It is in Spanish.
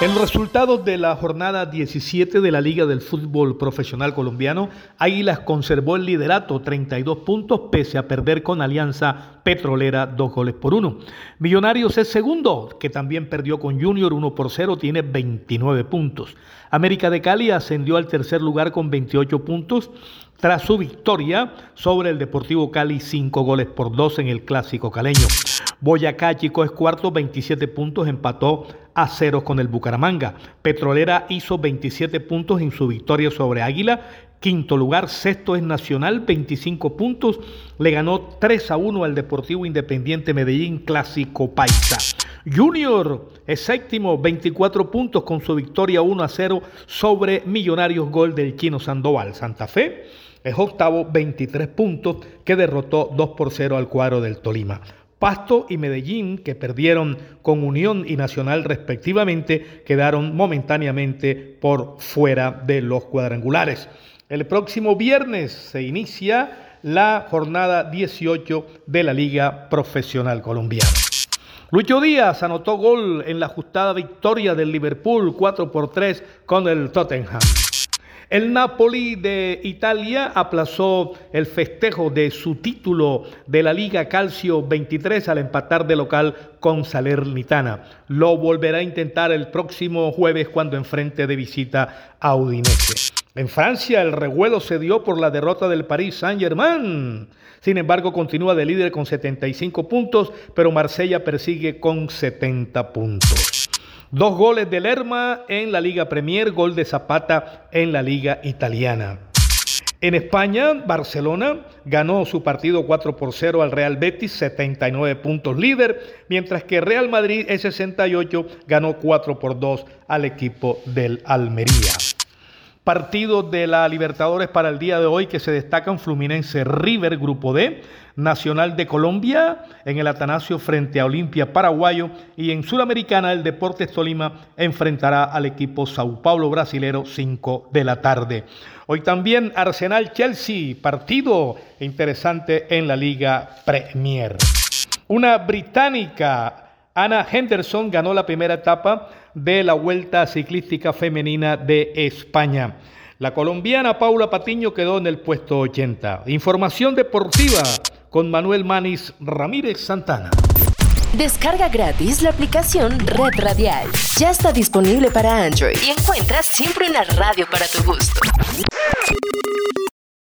El resultado de la jornada 17 de la Liga del Fútbol Profesional Colombiano, Águilas conservó el liderato, 32 puntos, pese a perder con Alianza Petrolera dos goles por uno. Millonarios es segundo, que también perdió con Junior 1 por 0, tiene 29 puntos. América de Cali ascendió al tercer lugar con 28 puntos tras su victoria sobre el Deportivo Cali 5 goles por 2 en el Clásico Caleño. Boyacá Chico es cuarto, 27 puntos, empató a ceros con el Bucaramanga. Petrolera hizo 27 puntos en su victoria sobre Águila. Quinto lugar, sexto es Nacional, 25 puntos. Le ganó 3 a 1 al Deportivo Independiente Medellín Clásico Paisa. Junior es séptimo, 24 puntos con su victoria 1 a 0 sobre Millonarios Gol del Chino Sandoval. Santa Fe es octavo, 23 puntos, que derrotó 2 por 0 al cuadro del Tolima. Pasto y Medellín, que perdieron con Unión y Nacional respectivamente, quedaron momentáneamente por fuera de los cuadrangulares. El próximo viernes se inicia la jornada 18 de la Liga Profesional Colombiana. Lucho Díaz anotó gol en la ajustada victoria del Liverpool 4 por 3 con el Tottenham. El Napoli de Italia aplazó el festejo de su título de la Liga Calcio 23 al empatar de local con Salernitana. Lo volverá a intentar el próximo jueves cuando enfrente de visita a Udinese. En Francia el revuelo se dio por la derrota del Paris Saint-Germain. Sin embargo, continúa de líder con 75 puntos, pero Marsella persigue con 70 puntos. Dos goles de Lerma en la Liga Premier, gol de Zapata en la Liga Italiana. En España, Barcelona ganó su partido 4 por 0 al Real Betis, 79 puntos líder, mientras que Real Madrid, S68, ganó 4 por 2 al equipo del Almería. Partidos de la Libertadores para el día de hoy que se destacan Fluminense River, Grupo D, Nacional de Colombia en el Atanasio frente a Olimpia Paraguayo y en Sudamericana el Deportes Tolima enfrentará al equipo Sao Paulo brasilero 5 de la tarde. Hoy también Arsenal Chelsea, partido interesante en la Liga Premier. Una británica Ana Henderson ganó la primera etapa de la Vuelta Ciclística Femenina de España. La colombiana Paula Patiño quedó en el puesto 80. Información deportiva con Manuel Manis Ramírez Santana. Descarga gratis la aplicación Red Radial. Ya está disponible para Android y encuentras siempre una radio para tu gusto.